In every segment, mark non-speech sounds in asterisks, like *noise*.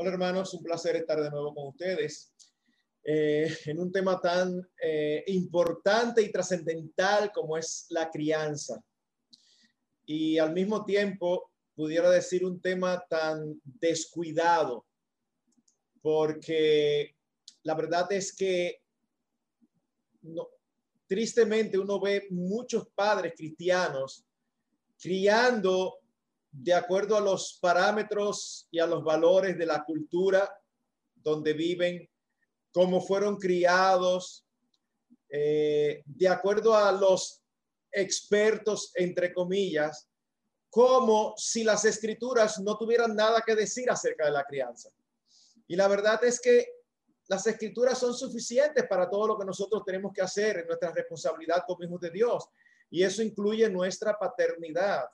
Hola hermanos, un placer estar de nuevo con ustedes eh, en un tema tan eh, importante y trascendental como es la crianza. Y al mismo tiempo, pudiera decir un tema tan descuidado, porque la verdad es que tristemente uno ve muchos padres cristianos criando de acuerdo a los parámetros y a los valores de la cultura donde viven, cómo fueron criados, eh, de acuerdo a los expertos, entre comillas, como si las escrituras no tuvieran nada que decir acerca de la crianza. Y la verdad es que las escrituras son suficientes para todo lo que nosotros tenemos que hacer en nuestra responsabilidad como hijos de Dios. Y eso incluye nuestra paternidad.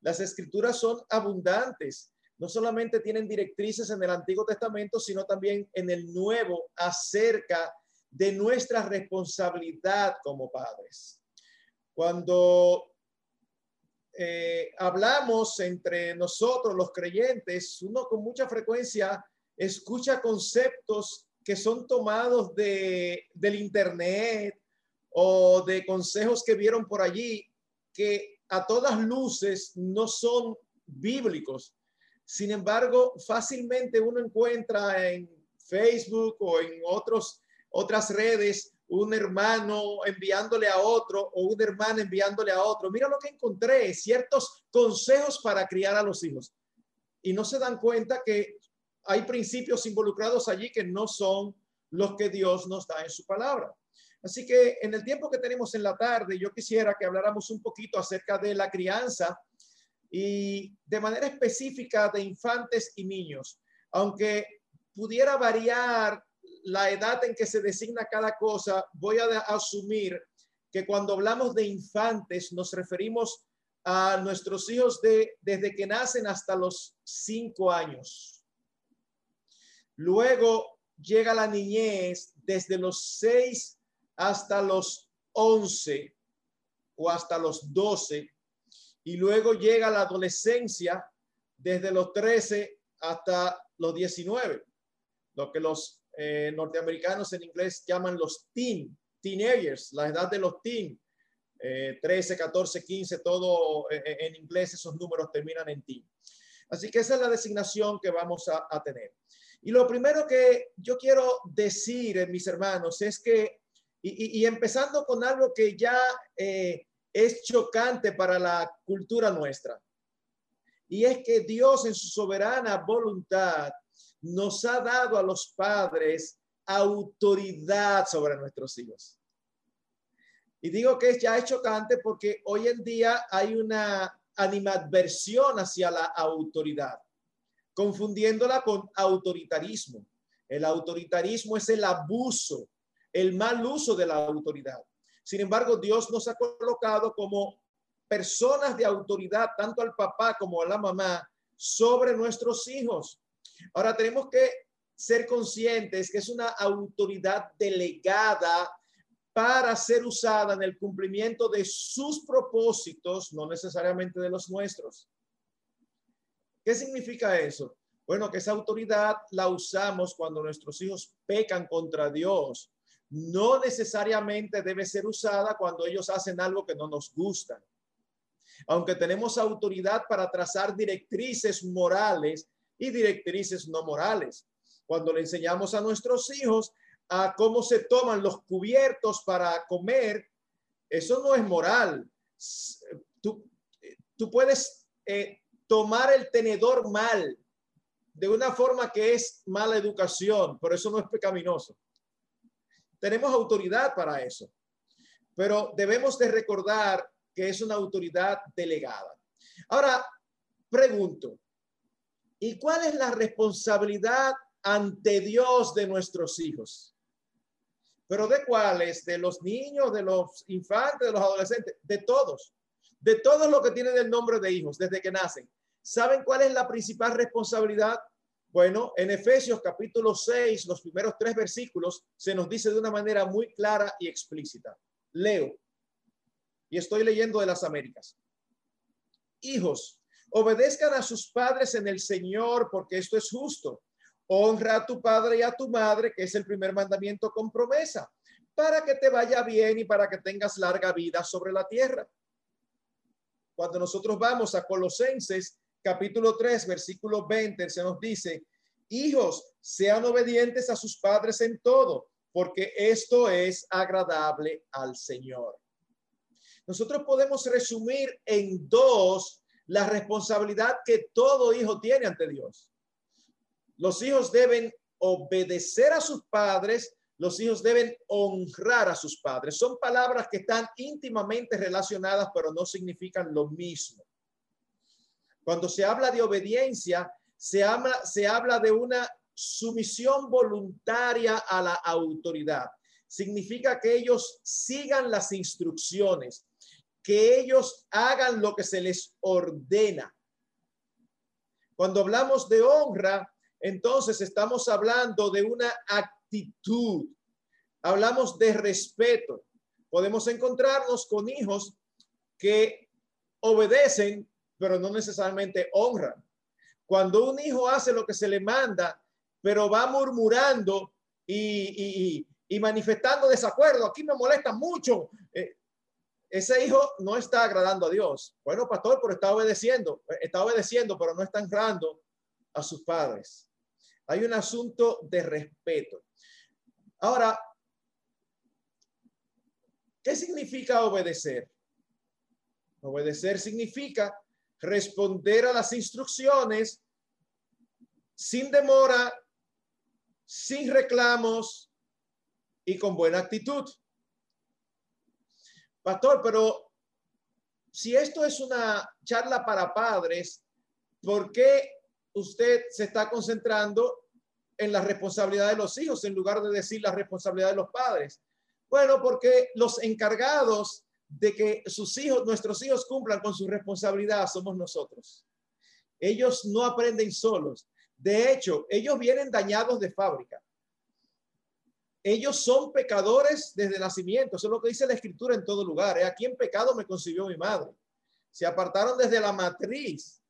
Las escrituras son abundantes. No solamente tienen directrices en el Antiguo Testamento, sino también en el Nuevo acerca de nuestra responsabilidad como padres. Cuando eh, hablamos entre nosotros los creyentes, uno con mucha frecuencia escucha conceptos que son tomados de, del Internet o de consejos que vieron por allí que a todas luces no son bíblicos. Sin embargo, fácilmente uno encuentra en Facebook o en otras redes un hermano enviándole a otro o una hermana enviándole a otro. Mira lo que encontré, ciertos consejos para criar a los hijos. Y no se dan cuenta que hay principios involucrados allí que no son los que Dios nos da en su palabra. Así que en el tiempo que tenemos en la tarde, yo quisiera que habláramos un poquito acerca de la crianza y de manera específica de infantes y niños, aunque pudiera variar la edad en que se designa cada cosa, voy a asumir que cuando hablamos de infantes nos referimos a nuestros hijos de desde que nacen hasta los cinco años. Luego llega la niñez desde los seis hasta los 11 o hasta los 12 y luego llega la adolescencia desde los 13 hasta los 19, lo que los eh, norteamericanos en inglés llaman los teen, teenagers, la edad de los teen, 13, 14, 15, todo eh, eh, en inglés esos números terminan en teen. Así que esa es la designación que vamos a, a tener. Y lo primero que yo quiero decir, mis hermanos, es que y, empezando con algo que ya eh, es chocante para la cultura nuestra. Y es que Dios en su soberana voluntad nos ha dado a los padres autoridad sobre nuestros hijos. Y digo que ya es chocante porque hoy en día hay una animadversión hacia la autoridad, confundiéndola con autoritarismo. El autoritarismo es el abuso el mal uso de la autoridad. Sin embargo, Dios nos ha colocado como personas de autoridad, tanto al papá como a la mamá, sobre nuestros hijos. Ahora tenemos que ser conscientes que es una autoridad delegada para ser usada en el cumplimiento de sus propósitos, no necesariamente de los nuestros. ¿Qué significa eso? Bueno, que esa autoridad la usamos cuando nuestros hijos pecan contra Dios no necesariamente debe ser usada cuando ellos hacen algo que no nos gusta. Aunque tenemos autoridad para trazar directrices morales y directrices no morales. Cuando le enseñamos a nuestros hijos a cómo se toman los cubiertos para comer, eso no es moral. Tú, puedes eh, tomar el tenedor mal de una forma que es mala educación, pero eso no es pecaminoso. Tenemos autoridad para eso, pero debemos de recordar que es una autoridad delegada. Ahora, pregunto, ¿y cuál es la responsabilidad ante Dios de nuestros hijos? Pero de cuáles? De los niños, de los infantes, de los adolescentes, de todos, de todos los que tienen el nombre de hijos desde que nacen. ¿Saben cuál es la principal responsabilidad? Bueno, en Efesios capítulo 6, los primeros tres versículos, se nos dice de una manera muy clara y explícita. Leo, y estoy leyendo de las Américas. Hijos, obedezcan a sus padres en el Señor, porque esto es justo. honra a tu padre y a tu madre, que es el primer mandamiento con promesa, para que te vaya bien y para que tengas larga vida sobre la tierra. Cuando nosotros vamos a Colosenses capítulo 3, versículo 20, se nos dice, hijos, sean obedientes a sus padres en todo, porque esto es agradable al Señor. Nosotros podemos resumir en dos la responsabilidad que todo hijo tiene ante Dios. Los hijos deben obedecer a sus padres, los hijos deben honrar a sus padres. Son palabras que están íntimamente relacionadas, pero no significan lo mismo. Cuando se habla de obediencia, se habla, se habla de una sumisión voluntaria a la autoridad. Significa que ellos sigan las instrucciones, que ellos hagan lo que se les ordena. Cuando hablamos de honra, entonces estamos hablando de una actitud. Hablamos de respeto. Podemos encontrarnos con hijos que obedecen, pero no necesariamente honran. Cuando un hijo hace lo que se le manda, pero va murmurando y, manifestando desacuerdo, aquí me molesta mucho, eh, ese hijo no está agradando a Dios. Bueno, pastor, pero está obedeciendo, está obedeciendo, pero no está honrando a sus padres. Hay un asunto de respeto. Ahora, ¿qué significa obedecer? Obedecer significa responder a las instrucciones sin demora, sin reclamos y con buena actitud. Pastor, pero si esto es una charla para padres, ¿por qué usted se está concentrando en la responsabilidad de los hijos en lugar de decir la responsabilidad de los padres? Bueno, porque los encargados de que sus hijos, nuestros hijos cumplan con su responsabilidad somos nosotros. Ellos no aprenden solos. De hecho, ellos vienen dañados de fábrica. Ellos son pecadores desde nacimiento. Eso es lo que dice la escritura en todo lugar. ¿eh? Aquí en pecado me concibió mi madre. Se apartaron desde la matriz.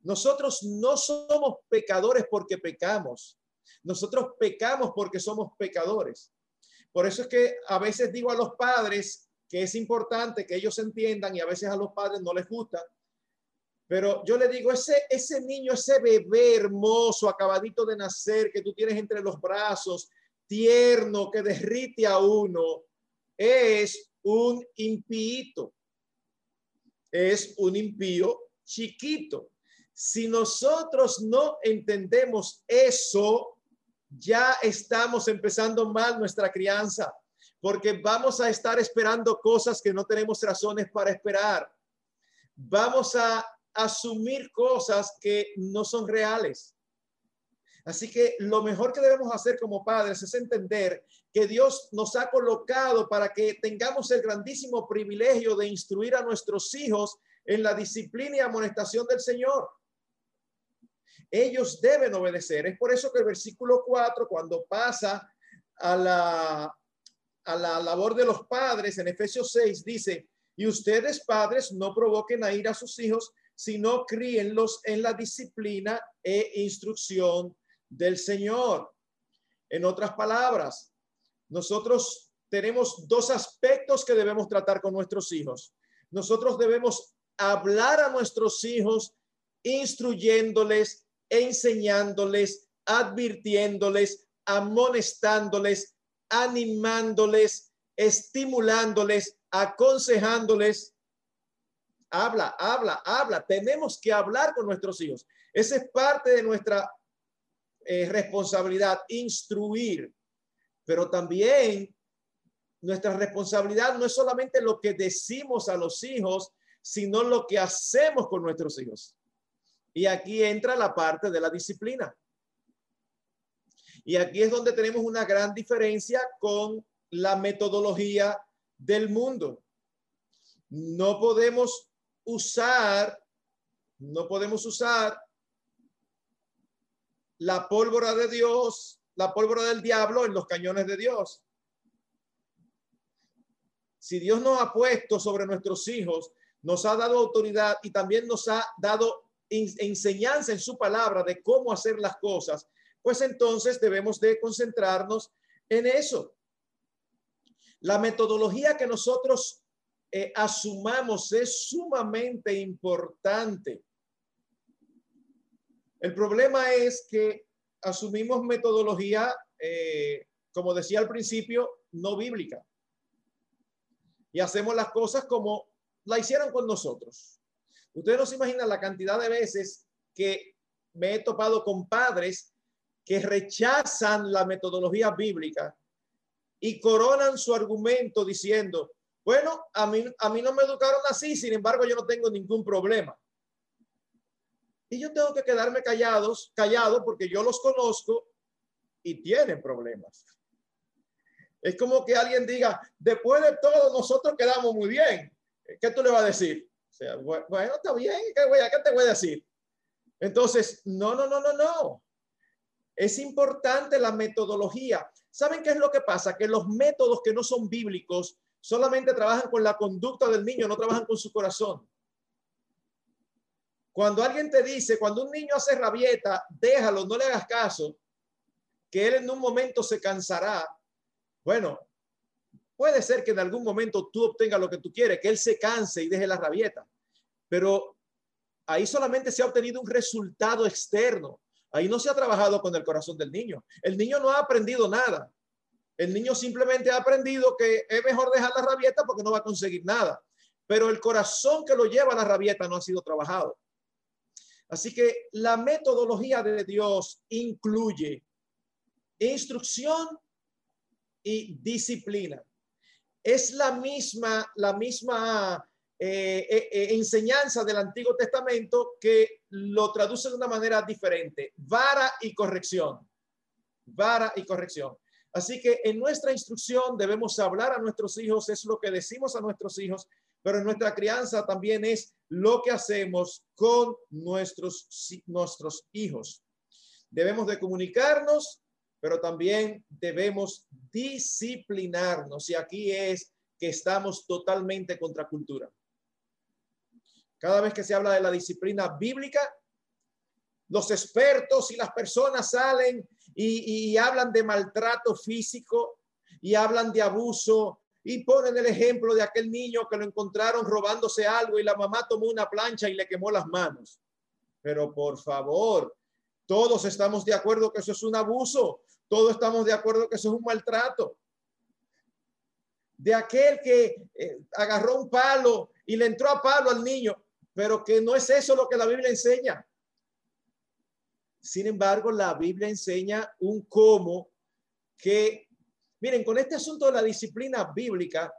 Nosotros no somos pecadores porque pecamos. Nosotros pecamos porque somos pecadores. Por eso es que a veces digo a los padres que es importante que ellos entiendan y a veces a los padres no les gusta. Pero yo le digo, ese, ese niño, ese bebé hermoso, acabadito de nacer, que tú tienes entre los brazos, tierno que derrite a uno es un impío. Es un impío chiquito. Si nosotros no entendemos eso, ya estamos empezando mal nuestra crianza, porque vamos a estar esperando cosas que no tenemos razones para esperar. Vamos a asumir cosas que no son reales. Así que lo mejor que debemos hacer como padres es entender que Dios nos ha colocado para que tengamos el grandísimo privilegio de instruir a nuestros hijos en la disciplina y amonestación del Señor. Ellos deben obedecer. Es por eso que el versículo 4, cuando pasa a la, a la labor de los padres, en Efesios 6, dice, y ustedes padres no provoquen a ir a sus hijos, sino críenlos en la disciplina e instrucción del Señor. En otras palabras, nosotros tenemos dos aspectos que debemos tratar con nuestros hijos. Nosotros debemos hablar a nuestros hijos instruyéndoles, enseñándoles, advirtiéndoles, amonestándoles, animándoles, estimulándoles, aconsejándoles. Habla, habla, habla. Tenemos que hablar con nuestros hijos. Esa es parte de nuestra eh, responsabilidad instruir, pero también nuestra responsabilidad no es solamente lo que decimos a los hijos, sino lo que hacemos con nuestros hijos. Y aquí entra la parte de la disciplina. Y aquí es donde tenemos una gran diferencia con la metodología del mundo. No podemos usar, no podemos usar la pólvora de Dios, la pólvora del diablo en los cañones de Dios. Si Dios nos ha puesto sobre nuestros hijos, nos ha dado autoridad y también nos ha dado enseñanza en su palabra de cómo hacer las cosas, pues entonces debemos de concentrarnos en eso. La metodología que nosotros eh, asumamos es sumamente importante. El problema es que asumimos metodología, eh, como decía al principio, no bíblica. Y hacemos las cosas como la hicieron con nosotros. Ustedes no se imaginan la cantidad de veces que me he topado con padres que rechazan la metodología bíblica y coronan su argumento diciendo, bueno, a mí, a mí no me educaron así, sin embargo yo no tengo ningún problema. Y yo tengo que quedarme callados, callado porque yo los conozco y tienen problemas. Es como que alguien diga, después de todo nosotros quedamos muy bien. ¿Qué tú le vas a decir? O sea, bueno, está bien, ¿qué, voy a, ¿qué te voy a decir? Entonces, no, no, no, no, no. Es importante la metodología. ¿Saben qué es lo que pasa? Que los métodos que no son bíblicos solamente trabajan con la conducta del niño, no trabajan con su corazón. Cuando alguien te dice, cuando un niño hace rabieta, déjalo, no le hagas caso, que él en un momento se cansará. Bueno, puede ser que en algún momento tú obtengas lo que tú quieres, que él se canse y deje la rabieta, pero ahí solamente se ha obtenido un resultado externo. Ahí no se ha trabajado con el corazón del niño. El niño no ha aprendido nada. El niño simplemente ha aprendido que es mejor dejar la rabieta porque no va a conseguir nada. Pero el corazón que lo lleva a la rabieta no ha sido trabajado. Así que la metodología de Dios incluye instrucción y disciplina. Es la misma, la misma eh, eh, eh, enseñanza del Antiguo Testamento que lo traduce de una manera diferente. Vara y corrección. Vara y corrección. Así que en nuestra instrucción debemos hablar a nuestros hijos, es lo que decimos a nuestros hijos, pero en nuestra crianza también es lo que hacemos con nuestros, nuestros hijos. Debemos de comunicarnos, pero también debemos disciplinarnos. Y aquí es que estamos totalmente contra cultura. Cada vez que se habla de la disciplina bíblica, los expertos y las personas salen y, hablan de maltrato físico y hablan de abuso y ponen el ejemplo de aquel niño que lo encontraron robándose algo y la mamá tomó una plancha y le quemó las manos. Pero por favor, todos estamos de acuerdo que eso es un abuso, todos estamos de acuerdo que eso es un maltrato. De aquel que eh, agarró un palo y le entró a palo al niño, pero que no es eso lo que la Biblia enseña. Sin embargo, la Biblia enseña un cómo que, miren, con este asunto de la disciplina bíblica,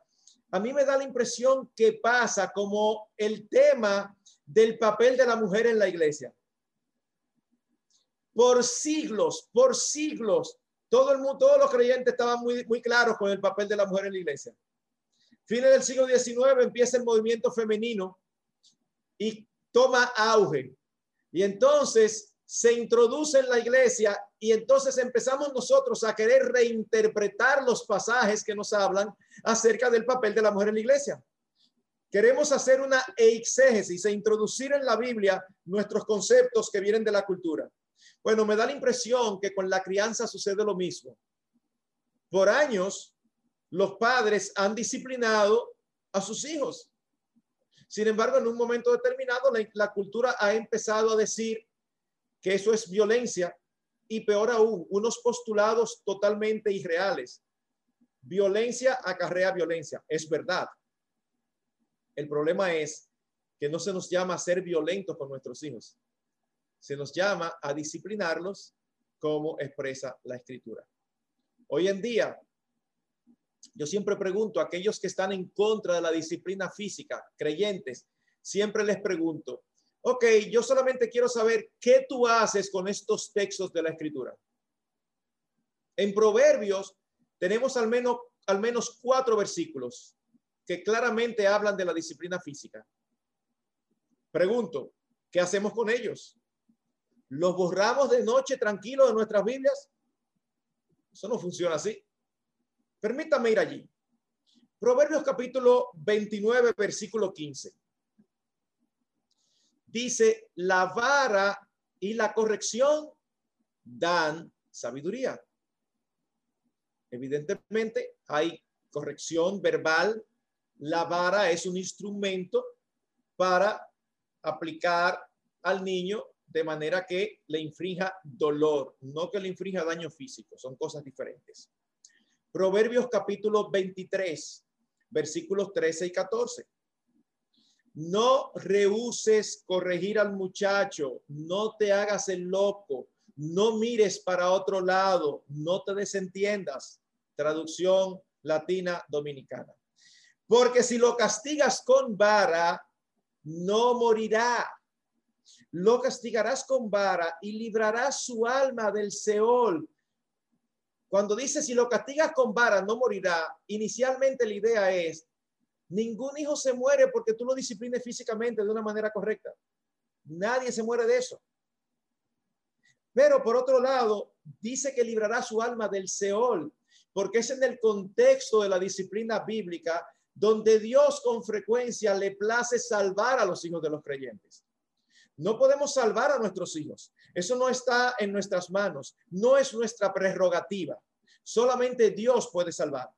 a mí me da la impresión que pasa como el tema del papel de la mujer en la iglesia. Por siglos, por siglos, todo el mundo, todos los creyentes estaban muy, muy claros con el papel de la mujer en la iglesia. Fines del siglo XIX empieza el movimiento femenino y toma auge. Y entonces se introduce en la iglesia y entonces empezamos nosotros a querer reinterpretar los pasajes que nos hablan acerca del papel de la mujer en la iglesia. Queremos hacer una exégesis e introducir en la Biblia nuestros conceptos que vienen de la cultura. Bueno, me da la impresión que con la crianza sucede lo mismo. Por años, los padres han disciplinado a sus hijos sin embargo, en un momento determinado, la, cultura ha empezado a decir que eso es violencia y peor aún, unos postulados totalmente irreales. Violencia acarrea violencia, es verdad. El problema es que no se nos llama a ser violentos con nuestros hijos. Se nos llama a disciplinarlos como expresa la escritura. Hoy en día, yo siempre pregunto a aquellos que están en contra de la disciplina física, creyentes, siempre les pregunto, ok, yo solamente quiero saber qué tú haces con estos textos de la escritura. En Proverbios tenemos al menos, al menos cuatro versículos que claramente hablan de la disciplina física. Pregunto, ¿qué hacemos con ellos? ¿Los borramos de noche tranquilos de nuestras Biblias? Eso no funciona así. Permítame ir allí. Proverbios capítulo 29, versículo 15. Dice, la vara y la corrección dan sabiduría. Evidentemente hay corrección verbal. La vara es un instrumento para aplicar al niño de manera que le infrija dolor, no que le infrija daño físico, son cosas diferentes. Proverbios capítulo 23, versículos 13 y 14. No rehuses corregir al muchacho, no te hagas el loco, no mires para otro lado, no te desentiendas. Traducción latina dominicana. Porque si lo castigas con vara, no morirá. Lo castigarás con vara y librarás su alma del Seol. Cuando dice si lo castigas con vara, no morirá, inicialmente la idea es, ningún hijo se muere porque tú lo disciplines físicamente de una manera correcta. Nadie se muere de eso. Pero por otro lado, dice que librará su alma del Seol, porque es en el contexto de la disciplina bíblica donde Dios con frecuencia le place salvar a los hijos de los creyentes. No podemos salvar a nuestros hijos. Eso no está en nuestras manos. No es nuestra prerrogativa. Solamente Dios puede salvar.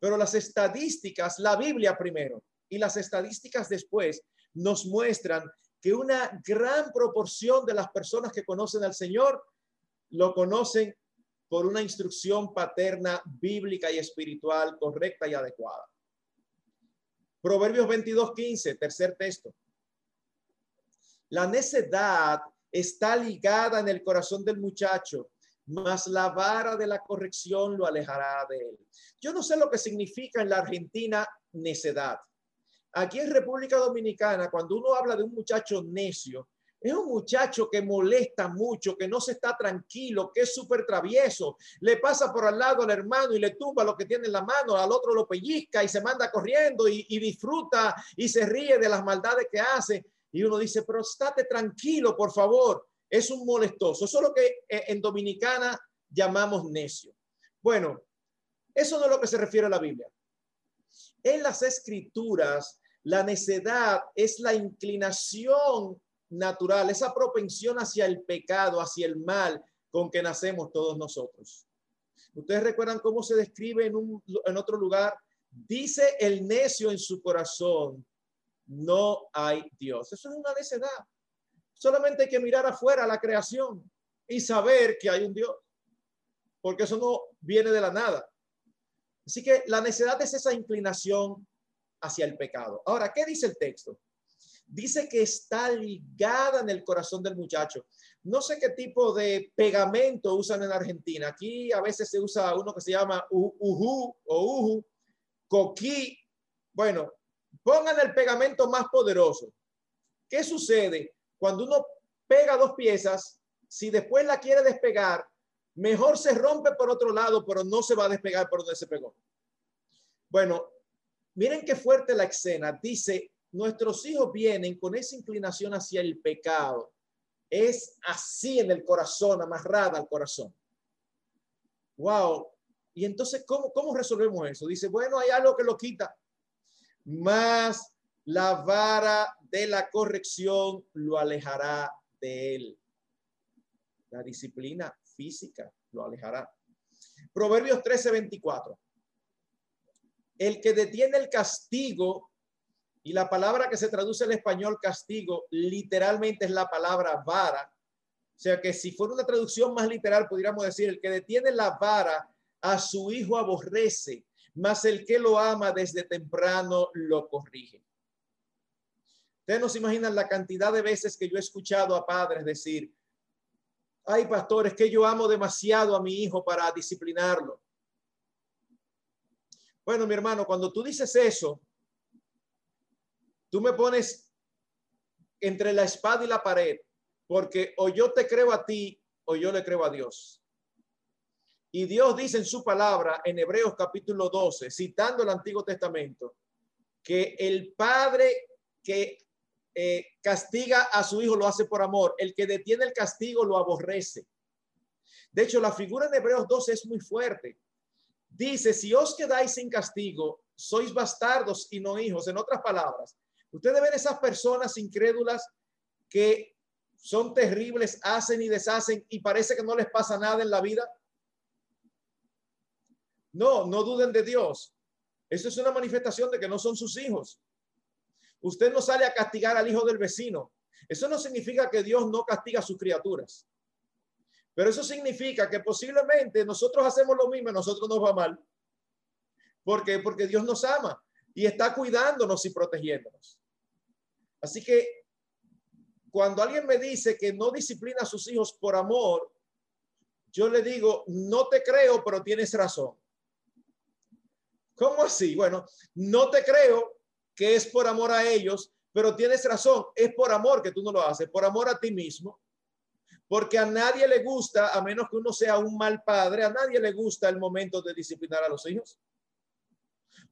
Pero las estadísticas, la Biblia primero y las estadísticas después, nos muestran que una gran proporción de las personas que conocen al Señor lo conocen por una instrucción paterna bíblica y espiritual correcta y adecuada. Proverbios 22:15, tercer texto. La necedad está ligada en el corazón del muchacho, mas la vara de la corrección lo alejará de él. Yo no sé lo que significa en la Argentina necedad. Aquí en República Dominicana, cuando uno habla de un muchacho necio, es un muchacho que molesta mucho, que no se está tranquilo, que es súper travieso. Le pasa por al lado al hermano y le tumba lo que tiene en la mano, al otro lo pellizca y se manda corriendo y, y disfruta y se ríe de las maldades que hace. Y uno dice, pero estate tranquilo, por favor. Es un molestoso. Eso es lo que eh, en Dominicana llamamos necio. Bueno, eso no es lo que se refiere a la Biblia. En las escrituras, la necedad es la inclinación natural, esa propensión hacia el pecado, hacia el mal con que nacemos todos nosotros. Ustedes recuerdan cómo se describe en, un, en otro lugar. Dice el necio en su corazón, no hay Dios. Eso es una necedad. Solamente hay que mirar afuera la creación y saber que hay un Dios, porque eso no viene de la nada. Así que la necedad es esa inclinación hacia el pecado. Ahora, ¿qué dice el texto? Dice que está ligada en el corazón del muchacho. No sé qué tipo de pegamento usan en Argentina. Aquí a veces se usa uno que se llama uhu o uhu, coquí. Bueno, pongan el pegamento más poderoso. ¿Qué sucede cuando uno pega dos piezas? Si después la quiere despegar, mejor se rompe por otro lado, pero no se va a despegar por donde se pegó. Bueno, Miren qué fuerte la escena. Dice, nuestros hijos vienen con esa inclinación hacia el pecado. Es así en el corazón, amarrada al corazón. Wow. Y entonces, ¿cómo, cómo resolvemos eso? Dice, bueno, hay algo que lo quita. Más la vara de la corrección lo alejará de él. La disciplina física lo alejará. Proverbios 13, 24 el que detiene el castigo, y la palabra que se traduce en español castigo, literalmente es la palabra vara. O sea que si fuera una traducción más literal, pudiéramos decir, el que detiene la vara a su hijo aborrece, mas el que lo ama desde temprano lo corrige. Ustedes no se imaginan la cantidad de veces que yo he escuchado a padres decir, ay pastores, que yo amo demasiado a mi hijo para disciplinarlo. Bueno, mi hermano, cuando tú dices eso, tú me pones entre la espada y la pared, porque o yo te creo a ti o yo le creo a Dios. Y Dios dice en su palabra, en Hebreos capítulo 12, citando el Antiguo Testamento, que el padre que eh, castiga a su hijo lo hace por amor, el que detiene el castigo lo aborrece. De hecho, la figura en Hebreos 12 es muy fuerte. Dice, si os quedáis sin castigo, sois bastardos y no hijos. En otras palabras, ustedes ven esas personas incrédulas que son terribles, hacen y deshacen y parece que no les pasa nada en la vida. No, no duden de Dios. Eso es una manifestación de que no son sus hijos. Usted no sale a castigar al hijo del vecino. Eso no significa que Dios no castiga a sus criaturas. Pero eso significa que posiblemente nosotros hacemos lo mismo y nosotros nos va mal. ¿Por qué? Porque Dios nos ama y está cuidándonos y protegiéndonos. Así que cuando alguien me dice que no disciplina a sus hijos por amor, yo le digo, no te creo, pero tienes razón. ¿Cómo así? Bueno, no te creo que es por amor a ellos, pero tienes razón, es por amor que tú no lo haces, por amor a ti mismo. Porque a nadie le gusta, a menos que uno sea un mal padre, a nadie le gusta el momento de disciplinar a los hijos.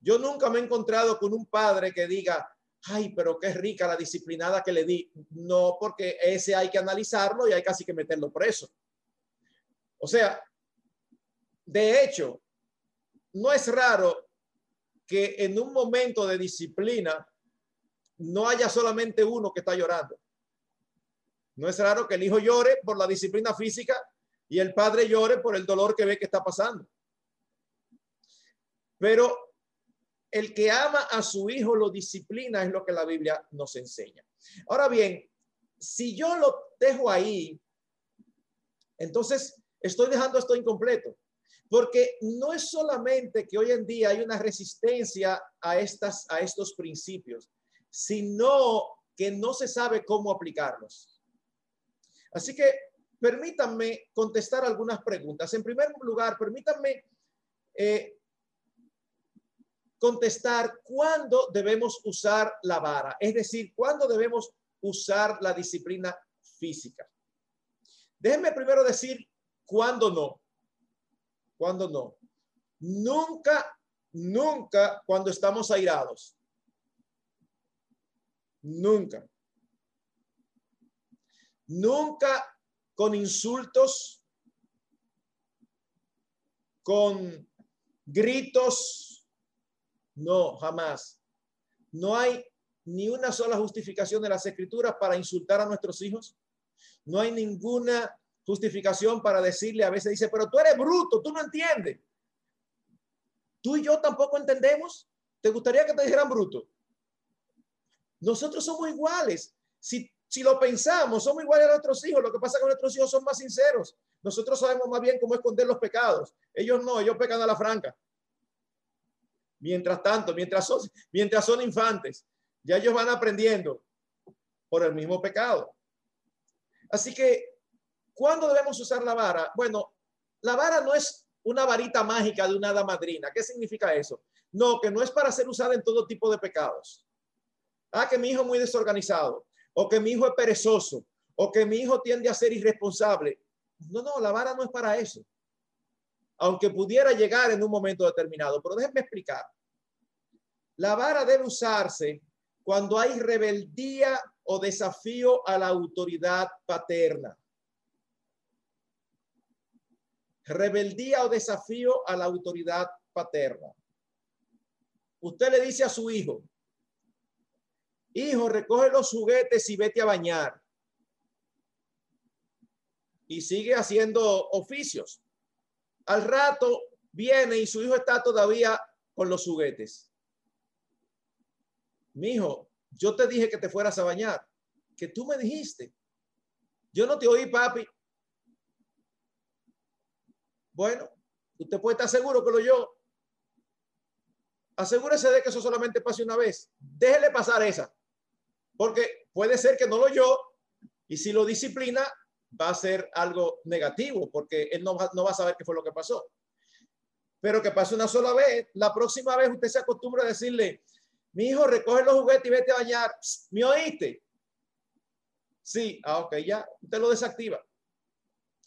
Yo nunca me he encontrado con un padre que diga, ay, pero qué rica la disciplinada que le di. No, porque ese hay que analizarlo y hay casi que meterlo preso. O sea, de hecho, no es raro que en un momento de disciplina no haya solamente uno que está llorando. No es raro que el hijo llore por la disciplina física y el padre llore por el dolor que ve que está pasando. Pero el que ama a su hijo lo disciplina, es lo que la Biblia nos enseña. Ahora bien, si yo lo dejo ahí, entonces estoy dejando esto incompleto. Porque no es solamente que hoy en día hay una resistencia a, estas, a estos principios, sino que no se sabe cómo aplicarlos. Así que permítanme contestar algunas preguntas. En primer lugar, permítanme eh, contestar cuándo debemos usar la vara, es decir, cuándo debemos usar la disciplina física. Déjenme primero decir cuándo no. ¿Cuándo no? Nunca, nunca cuando estamos airados. Nunca. Nunca con insultos, con gritos. No, jamás. No hay ni una sola justificación de las escrituras para insultar a nuestros hijos. No hay ninguna justificación para decirle, a veces dice, pero tú eres bruto, tú no entiendes. Tú y yo tampoco entendemos. ¿Te gustaría que te dijeran bruto? Nosotros somos iguales. Si, si lo pensamos, somos iguales a nuestros hijos. Lo que pasa es que nuestros hijos son más sinceros. Nosotros sabemos más bien cómo esconder los pecados. Ellos no, ellos pecan a la franca. Mientras tanto, mientras son, mientras son infantes, ya ellos van aprendiendo por el mismo pecado. Así que ¿Cuándo debemos usar la vara? Bueno, la vara no es una varita mágica de una hada madrina. ¿Qué significa eso? No, que no es para ser usada en todo tipo de pecados. Ah, que mi hijo es muy desorganizado, o que mi hijo es perezoso, o que mi hijo tiende a ser irresponsable. No, no, la vara no es para eso. Aunque pudiera llegar en un momento determinado. Pero déjenme explicar. La vara debe usarse cuando hay rebeldía o desafío a la autoridad paterna rebeldía o desafío a la autoridad paterna. Usted le dice a su hijo, hijo, recoge los juguetes y vete a bañar. Y sigue haciendo oficios. Al rato viene y su hijo está todavía con los juguetes. Mi hijo, yo te dije que te fueras a bañar, que tú me dijiste. Yo no te oí, papi. Bueno, usted puede estar seguro que lo yo. Asegúrese de que eso solamente pase una vez. Déjele pasar esa. Porque puede ser que no lo yo y si lo disciplina va a ser algo negativo porque él no va, no va a saber qué fue lo que pasó. Pero que pase una sola vez, la próxima vez usted se acostumbra a decirle, mi hijo, recoge los juguetes y vete a bañar. ¿Me oíste? Sí, ah, ok, ya, usted lo desactiva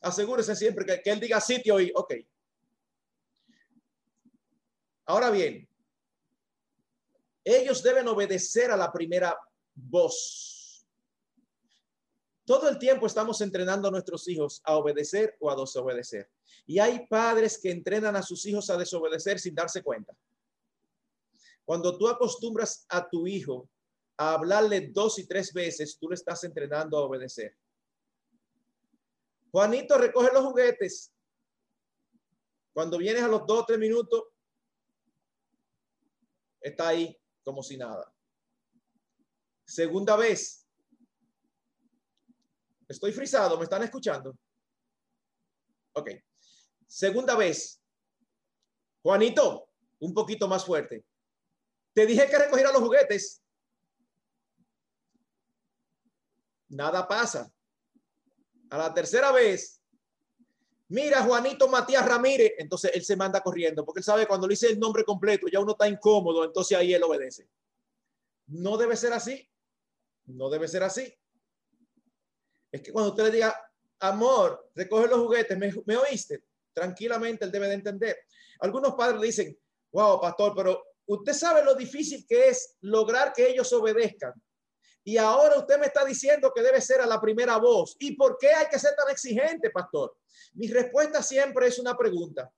asegúrese siempre que, él diga sitio y ok. Ahora bien, ellos deben obedecer a la primera voz. Todo el tiempo estamos entrenando a nuestros hijos a obedecer o a desobedecer. Y hay padres que entrenan a sus hijos a desobedecer sin darse cuenta. Cuando tú acostumbras a tu hijo a hablarle dos y tres veces, tú le estás entrenando a obedecer. Juanito recoge los juguetes. Cuando vienes a los dos o tres minutos, está ahí como si nada. Segunda vez. Estoy frisado, ¿me están escuchando? Ok. Segunda vez. Juanito, un poquito más fuerte. Te dije que recogiera los juguetes. Nada pasa. A la tercera vez, mira Juanito Matías Ramírez, entonces él se manda corriendo, porque él sabe cuando le dice el nombre completo, ya uno está incómodo, entonces ahí él obedece. No debe ser así. No debe ser así. Es que cuando usted le diga, amor, recoge los juguetes, ¿me, oíste? Tranquilamente él debe de entender. Algunos padres dicen, wow, pastor, pero usted sabe lo difícil que es lograr que ellos obedezcan. Y ahora usted me está diciendo que debe ser a la primera voz. ¿Y por qué hay que ser tan exigente, pastor? Mi respuesta siempre es una pregunta.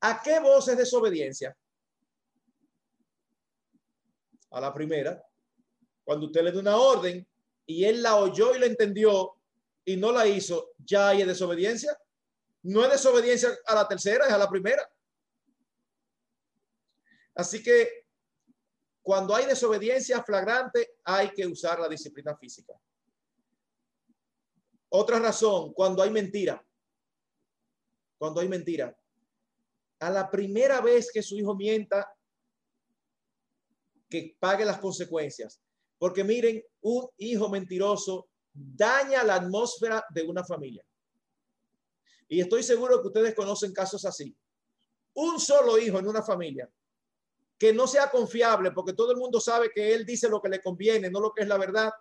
¿A qué voz es desobediencia? A la primera. Cuando usted le da una orden y él la oyó y la entendió y no la hizo, ya hay desobediencia. No es desobediencia a la tercera, es a la primera. Así que cuando hay desobediencia flagrante, hay que usar la disciplina física. Otra razón, cuando hay mentira. Cuando hay mentira. A la primera vez que su hijo mienta, que pague las consecuencias. Porque miren, un hijo mentiroso daña la atmósfera de una familia. Y estoy seguro que ustedes conocen casos así. Un solo hijo en una familia que no sea confiable, porque todo el mundo sabe que él dice lo que le conviene, no lo que es la verdad,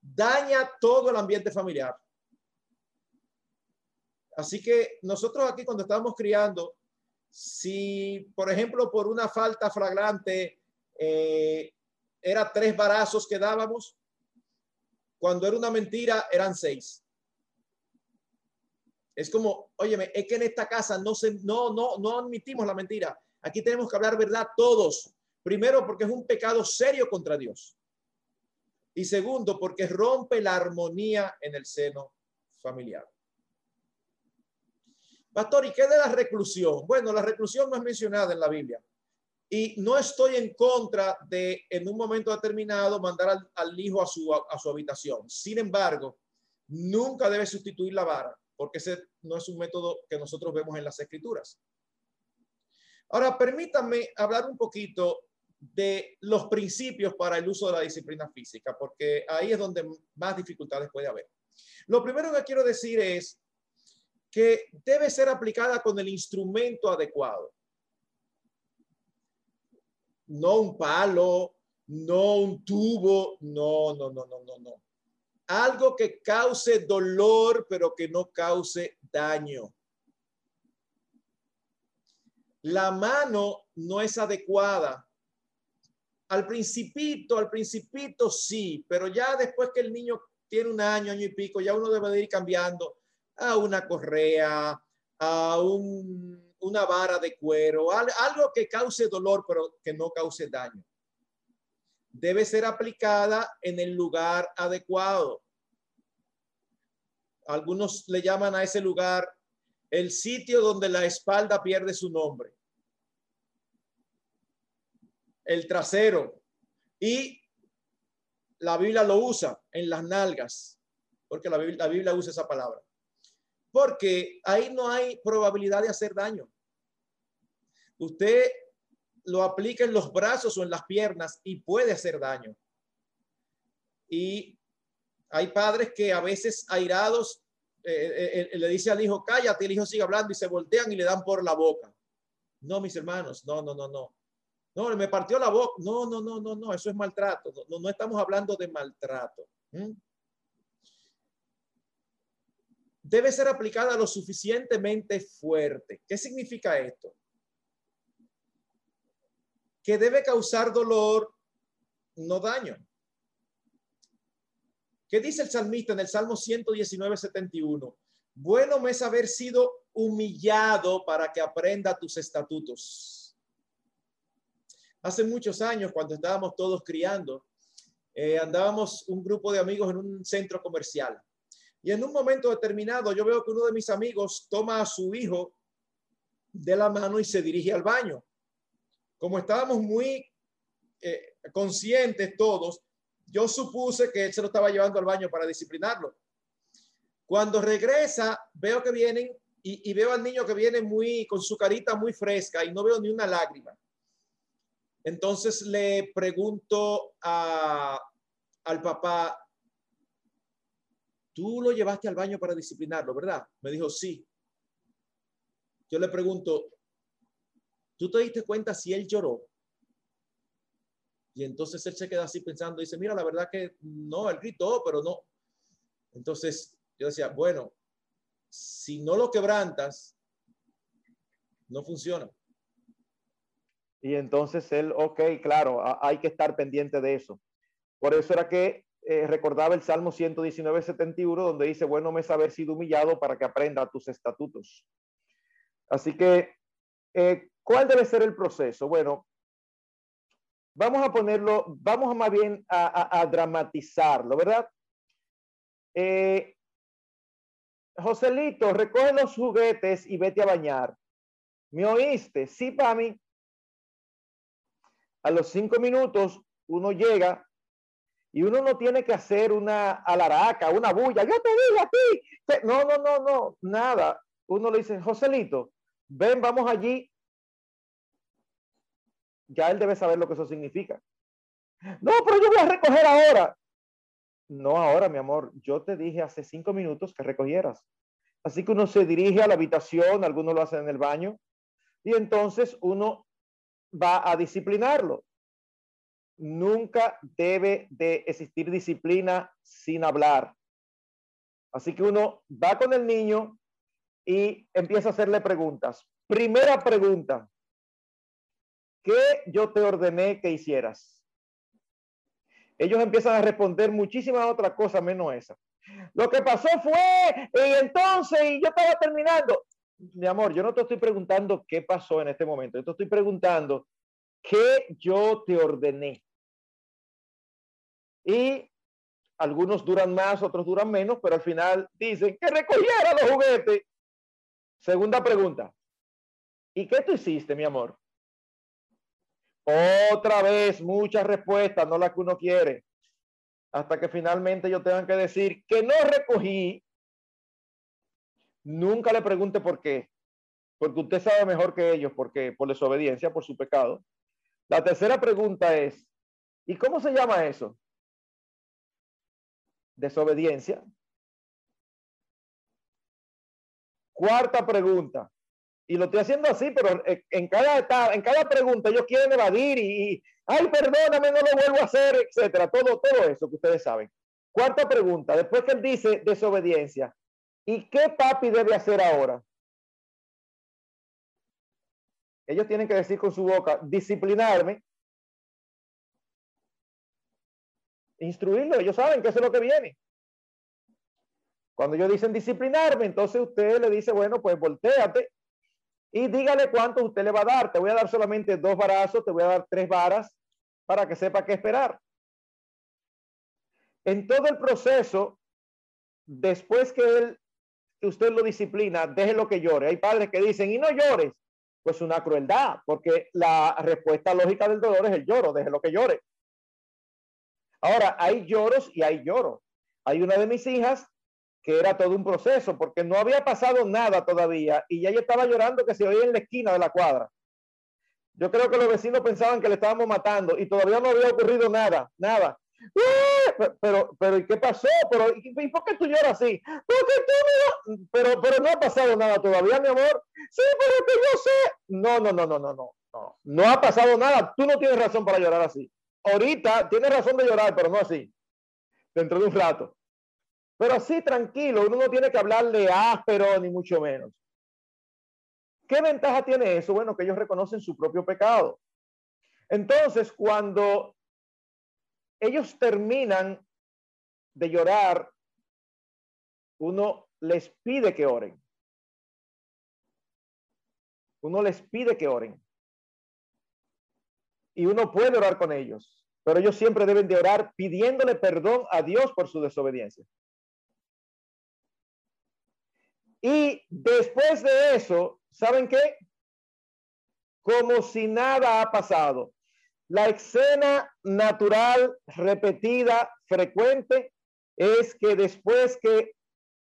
daña todo el ambiente familiar. Así que nosotros aquí cuando estábamos criando, si por ejemplo por una falta flagrante eh, era tres barazos que dábamos, cuando era una mentira eran seis. Es como, óyeme, es que en esta casa no se, no, no, no admitimos la mentira. Aquí tenemos que hablar verdad todos. Primero, porque es un pecado serio contra Dios. Y segundo, porque rompe la armonía en el seno familiar. Pastor, ¿y qué de la reclusión? Bueno, la reclusión no es mencionada en la Biblia. Y no estoy en contra de, en un momento determinado, mandar al, hijo a su, a su habitación. Sin embargo, nunca debe sustituir la vara, porque ese no es un método que nosotros vemos en las escrituras. Ahora, permítanme hablar un poquito de los principios para el uso de la disciplina física, porque ahí es donde más dificultades puede haber. Lo primero que quiero decir es que debe ser aplicada con el instrumento adecuado. No un palo, no un tubo, no, no, no, no, no, no. Algo que cause dolor, pero que no cause daño la mano no es adecuada. Al principito, al principito sí, pero ya después que el niño tiene un año, año y pico, ya uno debe de ir cambiando a una correa, a una vara de cuero, algo que cause dolor, pero que no cause daño. Debe ser aplicada en el lugar adecuado. Algunos le llaman a ese lugar el sitio donde la espalda pierde su nombre, el trasero y la Biblia lo usa en las nalgas, porque la Biblia, usa esa palabra, porque ahí no hay probabilidad de hacer daño. Usted lo aplica en los brazos o en las piernas y puede hacer daño. Y hay padres que a veces airados eh, eh, eh, le dice al hijo, cállate, el hijo sigue hablando y se voltean y le dan por la boca. No, mis hermanos, no, no, no, no. No, me partió la boca. No, no, no, no, no, eso es maltrato. No, no estamos hablando de maltrato. Debe ser aplicada lo suficientemente fuerte. ¿Qué significa esto? Que debe causar dolor, no daño. ¿Qué dice el salmista en el Salmo 119, 71? Bueno me es haber sido humillado para que aprenda tus estatutos. Hace muchos años, cuando estábamos todos criando, eh, andábamos un grupo de amigos en un centro comercial. Y en un momento determinado yo veo que uno de mis amigos toma a su hijo de la mano y se dirige al baño. Como estábamos muy eh, conscientes todos, yo supuse que se lo estaba llevando al baño para disciplinarlo. Cuando regresa, veo que vienen y, y, veo al niño que viene muy con su carita muy fresca y no veo ni una lágrima. Entonces le pregunto a, al papá, tú lo llevaste al baño para disciplinarlo, ¿verdad? Me dijo, sí. Yo le pregunto, ¿tú te diste cuenta si él lloró? Y entonces él se queda así pensando, dice, mira, la verdad que no, él gritó, pero no. Entonces yo decía, bueno, si no lo quebrantas, no funciona. Y entonces él, ok, claro, hay que estar pendiente de eso. Por eso era que eh, recordaba el Salmo 119, 71, donde dice, bueno me haber sido humillado para que aprenda tus estatutos. Así que, eh, ¿cuál debe ser el proceso? Bueno, vamos a ponerlo, vamos más bien a, dramatizarlo, ¿verdad? Eh, Joselito, recoge los juguetes y vete a bañar. ¿Me oíste? Sí, mí. A los cinco minutos uno llega y uno no tiene que hacer una alaraca, una bulla. Yo te digo a. No, no, no, no, nada. Uno le dice, Joselito, ven, vamos allí. Ya él debe saber lo que eso significa. No, pero yo voy a recoger ahora. No ahora, mi amor. Yo te dije hace cinco minutos que recogieras. Así que uno se dirige a la habitación, algunos lo hacen en el baño, y entonces uno va a disciplinarlo. Nunca debe de existir disciplina sin hablar. Así que uno va con el niño y empieza a hacerle preguntas. Primera pregunta. ¿Qué yo te ordené que hicieras? Ellos empiezan a responder muchísimas otras cosas menos esa. Lo que pasó fue, y entonces, y yo estaba terminando mi amor, yo no te estoy preguntando qué pasó en este momento, yo te estoy preguntando qué yo te ordené. Y algunos duran más, otros duran menos, pero al final dicen que recogiera los juguetes. Segunda pregunta. ¿Y qué tú hiciste, mi amor? Otra vez, muchas respuestas, no las que uno quiere. Hasta que finalmente yo tenga que decir que no recogí Nunca le pregunte por qué, porque usted sabe mejor que ellos, porque por desobediencia, por su pecado. La tercera pregunta es, ¿y cómo se llama eso? Desobediencia. Cuarta pregunta. Y lo estoy haciendo así, pero en cada, en cada pregunta ellos quieren evadir y, y, ay, perdóname, no lo vuelvo a hacer, etcétera. Todo, todo eso que ustedes saben. Cuarta pregunta. Después que él dice desobediencia, ¿Y qué papi debe hacer ahora? Ellos tienen que decir con su boca, disciplinarme, instruirlo, ellos saben que eso es lo que viene. Cuando ellos dicen disciplinarme, entonces usted le dice, bueno, pues volteate y dígale cuánto usted le va a dar. Te voy a dar solamente dos varazos, te voy a dar tres varas para que sepa qué esperar. En todo el proceso, después que él usted lo disciplina, déjelo que llore. Hay padres que dicen, y no llores. Pues una crueldad, porque la respuesta lógica del dolor es el lloro, déjelo que llore. Ahora, hay lloros y hay lloros. Hay una de mis hijas que era todo un proceso, porque no había pasado nada todavía y ya ella estaba llorando que se oía en la esquina de la cuadra. Yo creo que los vecinos pensaban que le estábamos matando y todavía no había ocurrido nada, nada. Pero, pero, ¿y qué pasó? Pero, ¿y por qué tú lloras así? Porque tú pero, pero no ha pasado nada todavía, mi amor. Sí, pero que yo sé. No, no, no, no, no, no, no. No ha pasado nada. Tú no tienes razón para llorar así. Ahorita tienes razón de llorar, pero no así. Dentro de un rato. Pero así tranquilo, uno no tiene que hablarle áspero ni mucho menos. ¿Qué ventaja tiene eso? Bueno, que ellos reconocen su propio pecado. Entonces, cuando ellos terminan de llorar, uno les pide que oren. Uno les pide que oren. Y uno puede orar con ellos, pero ellos siempre deben de orar pidiéndole perdón a Dios por su desobediencia. Y después de eso, ¿saben qué? Como si nada ha pasado. La escena natural, repetida, frecuente, es que después que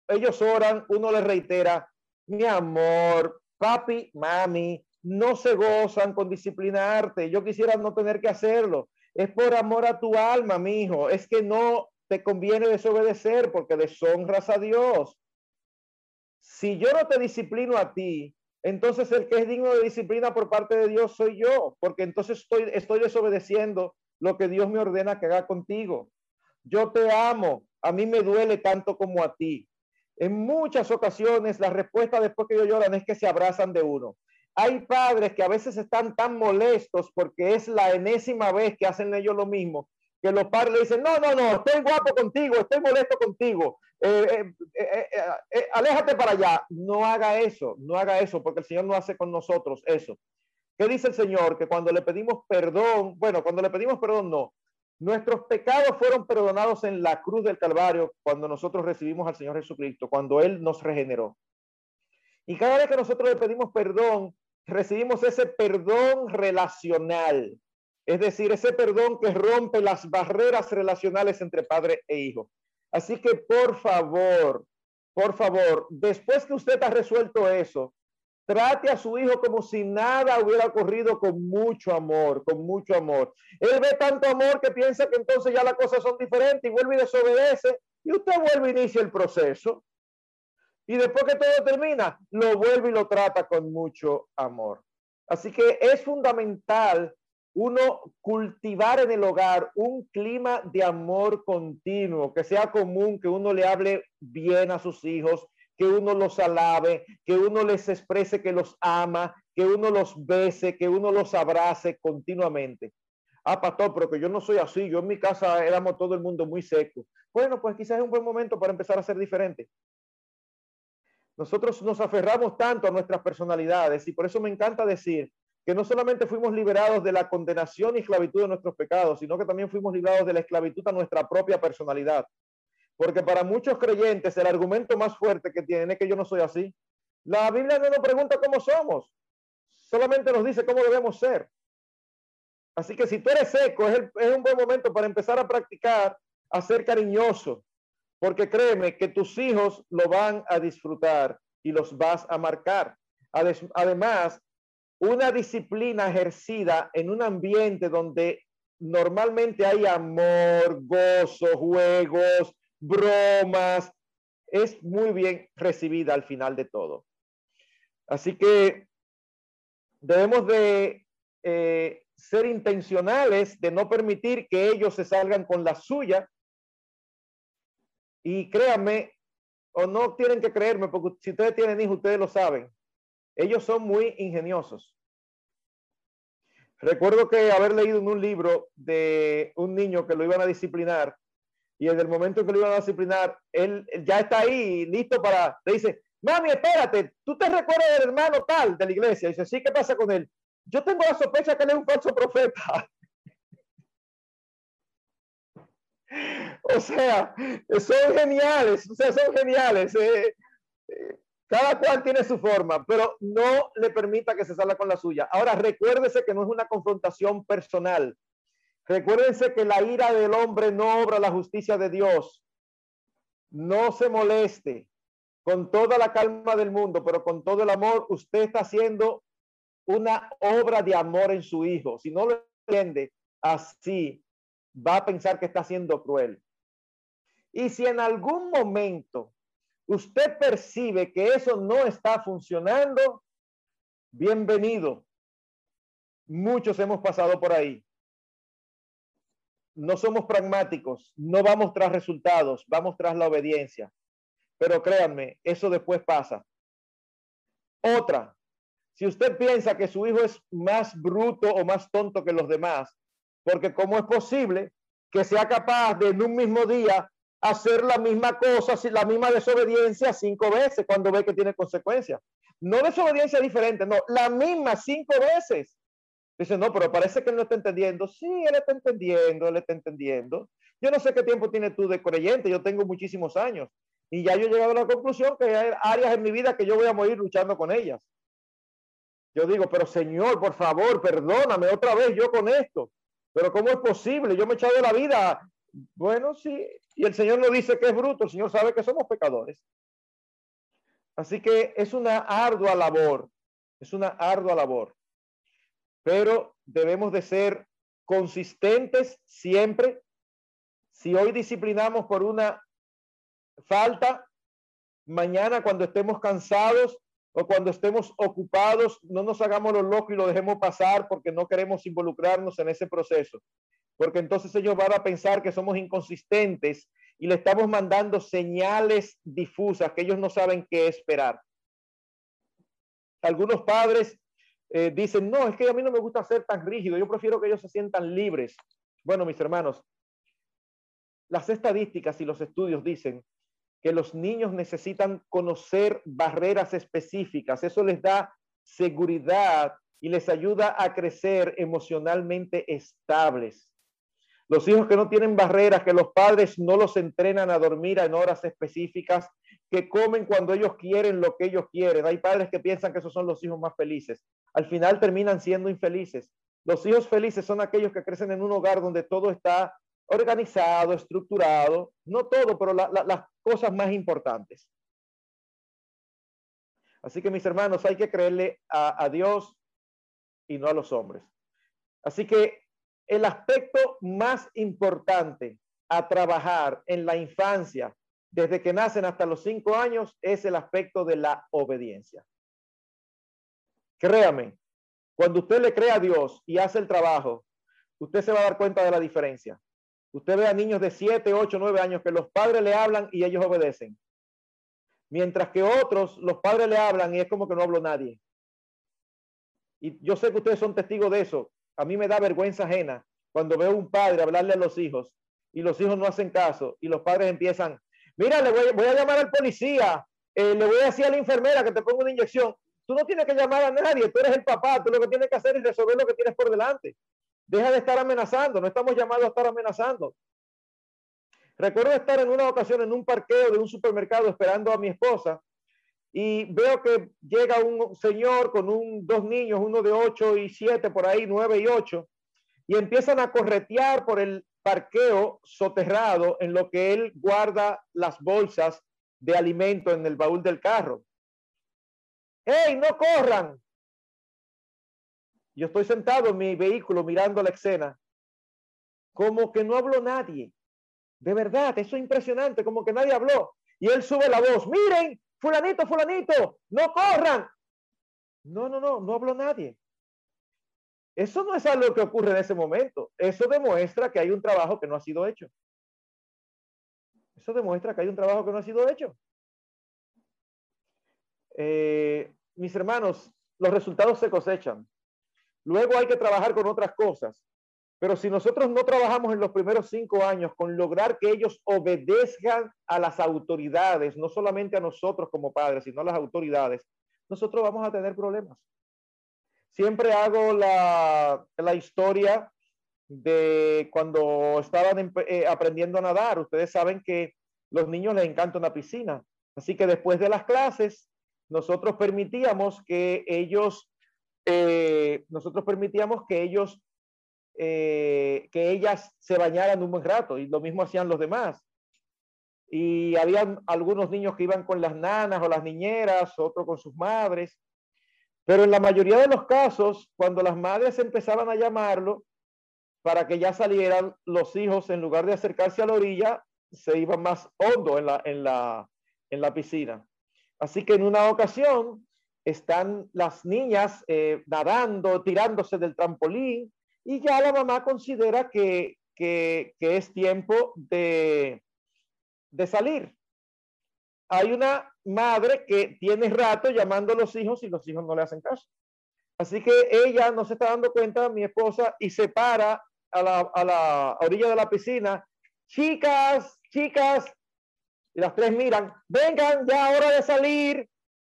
ellos oran, uno les reitera, mi amor, papi, mami, no se gozan con disciplinarte. Yo quisiera no tener que hacerlo. Es por amor a tu alma, mi hijo. Es que no te conviene desobedecer porque deshonras a Dios. Si yo no te disciplino a ti, entonces el que es digno de disciplina por parte de Dios soy yo, porque entonces estoy, estoy desobedeciendo lo que Dios me ordena que haga contigo. Yo te amo, a mí me duele tanto como a ti. En muchas ocasiones la respuesta después que ellos lloran es que se abrazan de uno. Hay padres que a veces están tan molestos porque es la enésima vez que hacen ellos lo mismo, que los padres le dicen, no, no, no, estoy guapo contigo, estoy molesto contigo, eh, eh, eh, aléjate para allá. No haga eso, no haga eso, porque el Señor no hace con nosotros eso. ¿Qué dice el Señor? Que cuando le pedimos perdón, bueno, cuando le pedimos perdón, no. Nuestros pecados fueron perdonados en la cruz del Calvario cuando nosotros recibimos al Señor Jesucristo, cuando Él nos regeneró. Y cada vez que nosotros le pedimos perdón, recibimos ese perdón relacional, es decir, ese perdón que rompe las barreras relacionales entre padre e hijo. Así que por favor, por favor, después que usted ha resuelto eso, trate a su hijo como si nada hubiera ocurrido con mucho amor, con mucho amor. Él ve tanto amor que piensa que entonces ya las cosas son diferentes y vuelve y desobedece y usted vuelve e inicia el proceso. Y después que todo termina, lo vuelve y lo trata con mucho amor. Así que es fundamental uno cultivar en el hogar un clima de amor continuo, que sea común, que uno le hable bien a sus hijos, que uno los alabe, que uno les exprese que los ama, que uno los bese, que uno los abrace continuamente. Ah, pastor, pero que yo no soy así, yo en mi casa éramos todo el mundo muy seco. Bueno, pues quizás es un buen momento para empezar a ser diferente. Nosotros nos aferramos tanto a nuestras personalidades y por eso me encanta decir que no solamente fuimos liberados de la condenación y esclavitud de nuestros pecados, sino que también fuimos liberados de la esclavitud a nuestra propia personalidad. Porque para muchos creyentes el argumento más fuerte que tienen es que yo no soy así. La Biblia no nos pregunta cómo somos, solamente nos dice cómo debemos ser. Así que si tú eres seco, es, es un buen momento para empezar a practicar a ser cariñoso, porque créeme que tus hijos lo van a disfrutar y los vas a marcar. Además, una disciplina ejercida en un ambiente donde normalmente hay amor, gozo, juegos, bromas, es muy bien recibida al final de todo. Así que debemos de eh, ser intencionales de no permitir que ellos se salgan con la suya. Y créanme, o no tienen que creerme, porque si ustedes tienen hijos, ustedes lo saben. Ellos son muy ingeniosos. Recuerdo que haber leído en un libro de un niño que lo iban a disciplinar y en el momento en que lo iban a disciplinar, él, ya está ahí listo para, le dice, mami, espérate, ¿tú te recuerdas del hermano tal de la iglesia? dice, sí, ¿qué pasa con él? Yo tengo la sospecha que él es un falso profeta. *laughs* o sea, son geniales, o sea, son geniales. Eh, eh, cada cual tiene su forma, pero no le permita que se salga con la suya. Ahora, recuérdese que no es una confrontación personal. Recuérdense que la ira del hombre no obra la justicia de Dios. No se moleste con toda la calma del mundo, pero con todo el amor, usted está haciendo una obra de amor en su hijo. Si no lo entiende así, va a pensar que está siendo cruel. Y si en algún momento usted percibe que eso no está funcionando, bienvenido. Muchos hemos pasado por ahí. No somos pragmáticos, no vamos tras resultados, vamos tras la obediencia. Pero créanme, eso después pasa. Otra, si usted piensa que su hijo es más bruto o más tonto que los demás, porque cómo es posible que sea capaz de en un mismo día hacer la misma cosa, la misma desobediencia cinco veces cuando ve que tiene consecuencias. No desobediencia diferente, no, la misma cinco veces. Dice, no, pero parece que él no está entendiendo. Sí, él está entendiendo, él está entendiendo. Yo no sé qué tiempo tienes tú de creyente, yo tengo muchísimos años. Y ya yo he llegado a la conclusión que hay áreas en mi vida que yo voy a morir luchando con ellas. Yo digo, pero Señor, por favor, perdóname otra vez yo con esto. Pero ¿cómo es posible? Yo me he echado la vida. Bueno, sí. Y el Señor no dice que es bruto. El Señor sabe que somos pecadores. Así que es una ardua labor. Es una ardua labor. Pero debemos de ser consistentes siempre. Si hoy disciplinamos por una falta, mañana cuando estemos cansados o cuando estemos ocupados, no nos hagamos los locos y lo dejemos pasar porque no queremos involucrarnos en ese proceso. Porque entonces ellos van a pensar que somos inconsistentes y le estamos mandando señales difusas que ellos no saben qué esperar. Algunos padres eh, dicen, no, es que a mí no me gusta ser tan rígido, yo prefiero que ellos se sientan libres. Bueno, mis hermanos, las estadísticas y los estudios dicen que los niños necesitan conocer barreras específicas. Eso les da seguridad y les ayuda a crecer emocionalmente estables. Los hijos que no tienen barreras, que los padres no los entrenan a dormir en horas específicas, que comen cuando ellos quieren lo que ellos quieren. Hay padres que piensan que esos son los hijos más felices. Al final terminan siendo infelices. Los hijos felices son aquellos que crecen en un hogar donde todo está organizado, estructurado, no todo, pero las cosas más importantes. Así que mis hermanos, hay que creerle a, a Dios y no a los hombres. Así que el aspecto más importante a trabajar en la infancia, desde que nacen hasta los cinco años, es el aspecto de la obediencia. Créame, cuando usted le cree a Dios y hace el trabajo, usted se va a dar cuenta de la diferencia. Usted ve a niños de 7, 8, 9 años que los padres le hablan y ellos obedecen. Mientras que otros, los padres le hablan y es como que no habló nadie. Y yo sé que ustedes son testigos de eso. A mí me da vergüenza ajena cuando veo un padre hablarle a los hijos y los hijos no hacen caso y los padres empiezan, mira, le voy, a llamar al policía, eh, le voy a decir a la enfermera que te ponga una inyección. Tú no tienes que llamar a nadie, tú eres el papá, tú lo que tienes que hacer es resolver lo que tienes por delante. Deja de estar amenazando, no estamos llamados a estar amenazando. Recuerdo estar en una ocasión en un parqueo de un supermercado esperando a mi esposa y veo que llega un señor con un, dos niños, uno de ocho y siete, por ahí, nueve y ocho, y empiezan a corretear por el parqueo soterrado en lo que él guarda las bolsas de alimento en el baúl del carro. ¡Ey, no corran! Yo estoy sentado en mi vehículo mirando la escena, como que no habló nadie. De verdad, eso es impresionante, como que nadie habló. Y él sube la voz, miren, fulanito, fulanito, no corran. No, no, no, no habló nadie. Eso no es algo que ocurre en ese momento. Eso demuestra que hay un trabajo que no ha sido hecho. Eso demuestra que hay un trabajo que no ha sido hecho. Eh, mis hermanos, los resultados se cosechan. Luego hay que trabajar con otras cosas. Pero si nosotros no trabajamos en los primeros cinco años con lograr que ellos obedezcan a las autoridades, no solamente a nosotros como padres, sino a las autoridades, nosotros vamos a tener problemas. Siempre hago la, la historia de cuando estaban eh, aprendiendo a nadar. Ustedes saben que los niños les encanta una piscina. Así que después de las clases, nosotros permitíamos que ellos eh, nosotros permitíamos que ellos, eh, que ellas se bañaran un buen rato y lo mismo hacían los demás. Y había algunos niños que iban con las nanas o las niñeras, otros con sus madres. Pero en la mayoría de los casos, cuando las madres empezaban a llamarlo para que ya salieran, los hijos, en lugar de acercarse a la orilla, se iban más hondo en la, en la, en la piscina. Así que en una ocasión, están las niñas eh, nadando, tirándose del trampolín y ya la mamá considera que, es tiempo de, de salir. Hay una madre que tiene rato llamando a los hijos y los hijos no le hacen caso. Así que ella no se está dando cuenta, mi esposa, y se para a la, a la orilla de la piscina. Chicas, chicas, y las tres miran, vengan, ya hora de salir,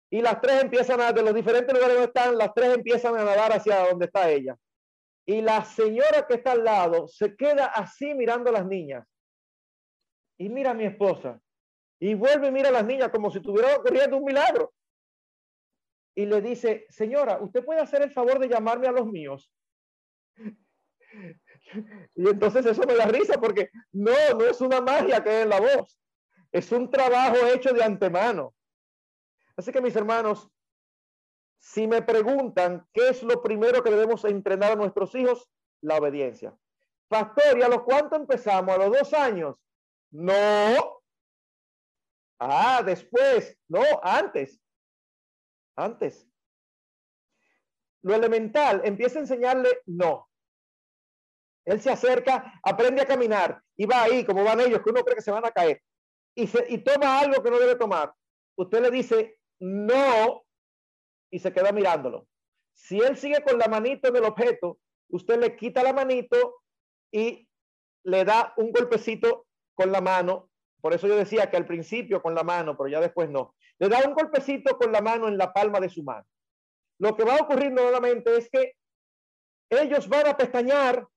y las tres empiezan a, de los diferentes lugares donde están, las tres empiezan a nadar hacia donde está ella. Y la señora que está al lado se queda así mirando a las niñas. Y mira a mi esposa. Y vuelve y mira a las niñas como si estuviera ocurriendo un milagro. Y le dice, señora, ¿usted puede hacer el favor de llamarme a los míos? *laughs* Y entonces eso me da risa porque no, no es una magia que hay en la voz. Es un trabajo hecho de antemano. Así que mis hermanos, si me preguntan qué es lo primero que debemos entrenar a nuestros hijos, la obediencia. Pastor, ¿y a los cuántos empezamos? ¿A los dos años? No. Ah, después. No, antes. Antes. Lo elemental, empieza a enseñarle no. Él se acerca, aprende a caminar y va ahí, como van ellos, que uno cree que se van a caer. Y, se, y toma algo que no debe tomar. Usted le dice no y se queda mirándolo. Si él sigue con la manito en el objeto, usted le quita la manito y le da un golpecito con la mano. Por eso yo decía que al principio con la mano, pero ya después no. Le da un golpecito con la mano en la palma de su mano. Lo que va a ocurrir nuevamente es que ellos van a pestañear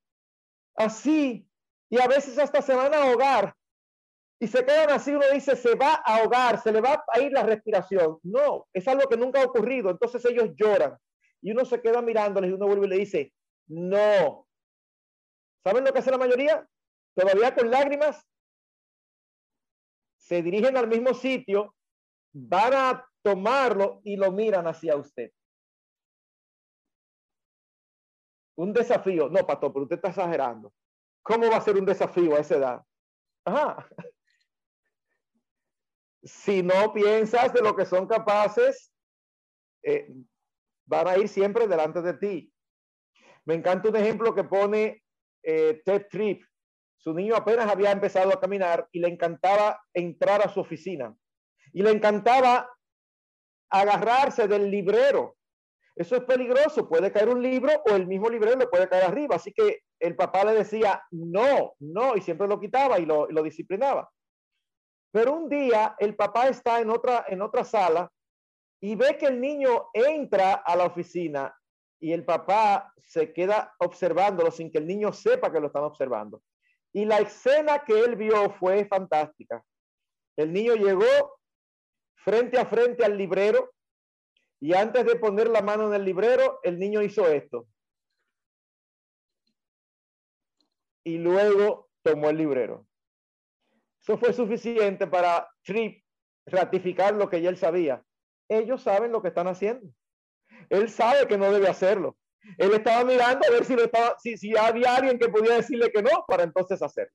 así y a veces hasta se van a ahogar y se quedan así, uno dice, se va a ahogar, se le va a ir la respiración. No, es algo que nunca ha ocurrido. Entonces ellos lloran y uno se queda mirándoles y uno vuelve y le dice, no. ¿Saben lo que hace la mayoría? Todavía con lágrimas, se dirigen al mismo sitio, van a tomarlo y lo miran hacia usted. Un desafío. No, Pato, pero usted está exagerando. ¿Cómo va a ser un desafío a esa edad? Ajá si no piensas de lo que son capaces, eh, van a ir siempre delante de ti. Me encanta un ejemplo que pone eh, Ted Tripp. Su niño apenas había empezado a caminar y le encantaba entrar a su oficina. Y le encantaba agarrarse del librero. Eso es peligroso. Puede caer un libro o el mismo librero le puede caer arriba. Así que el papá le decía, no, no, y siempre lo quitaba y lo, lo disciplinaba. Pero un día el papá está en otra, en otra sala y ve que el niño entra a la oficina y el papá se queda observándolo sin que el niño sepa que lo están observando. Y la escena que él vio fue fantástica. El niño llegó frente a frente al librero y antes de poner la mano en el librero, el niño hizo esto. Y luego tomó el librero. Eso fue suficiente para Tripp ratificar lo que ya él sabía. Ellos saben lo que están haciendo. Él sabe que no debe hacerlo. Él estaba mirando a ver si, lo estaba, si, si había alguien que podía decirle que no para entonces hacerlo.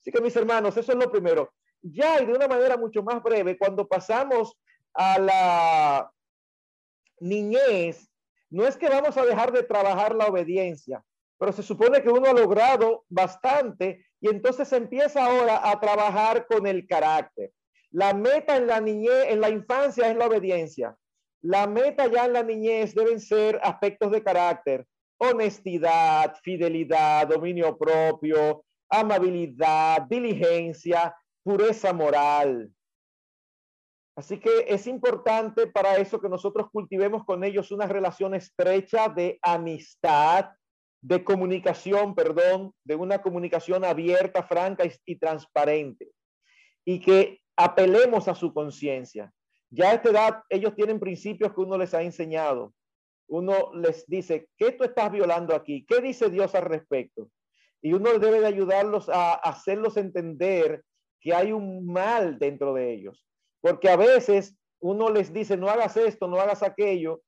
Así que mis hermanos, eso es lo primero. Ya y de una manera mucho más breve, cuando pasamos a la niñez, no es que vamos a dejar de trabajar la obediencia, pero se supone que uno ha logrado bastante y entonces empieza ahora a trabajar con el carácter. La meta en la niñez, en la infancia es la obediencia. La meta ya en la niñez deben ser aspectos de carácter, honestidad, fidelidad, dominio propio, amabilidad, diligencia, pureza moral. Así que es importante para eso que nosotros cultivemos con ellos una relación estrecha de amistad, de comunicación, perdón, de una comunicación abierta, franca y, transparente. Y que apelemos a su conciencia. Ya a esta edad ellos tienen principios que uno les ha enseñado. Uno les dice, ¿qué tú estás violando aquí? ¿Qué dice Dios al respecto? Y uno debe de ayudarlos a hacerlos entender que hay un mal dentro de ellos. Porque a veces uno les dice, no hagas esto, no hagas aquello,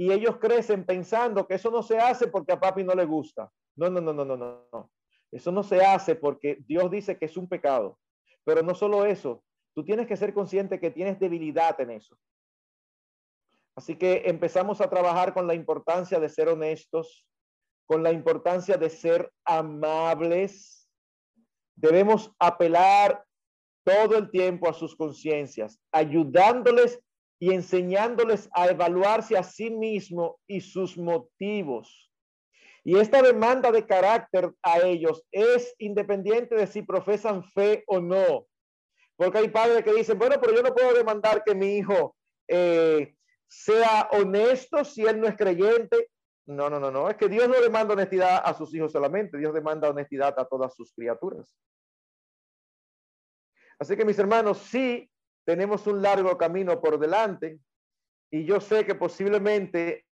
y ellos crecen pensando que eso no se hace porque a papi no le gusta. No, no, no, no, no, no. Eso no se hace porque Dios dice que es un pecado. Pero no solo eso, tú tienes que ser consciente que tienes debilidad en eso. Así que empezamos a trabajar con la importancia de ser honestos, con la importancia de ser amables. Debemos apelar todo el tiempo a sus conciencias, ayudándoles y enseñándoles a evaluarse a sí mismo y sus motivos. Y esta demanda de carácter a ellos es independiente de si profesan fe o no. Porque hay padres que dicen, bueno, pero yo no puedo demandar que mi hijo eh, sea honesto si él no es creyente. No, no, no, no. Es que Dios no demanda honestidad a sus hijos solamente. Dios demanda honestidad a todas sus criaturas. Así que mis hermanos, sí tenemos un largo camino por delante y yo sé que posiblemente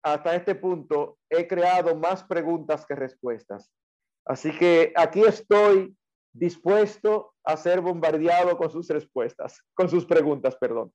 hasta este punto he creado más preguntas que respuestas. Así que aquí estoy dispuesto a ser bombardeado con sus respuestas, con sus preguntas, perdón.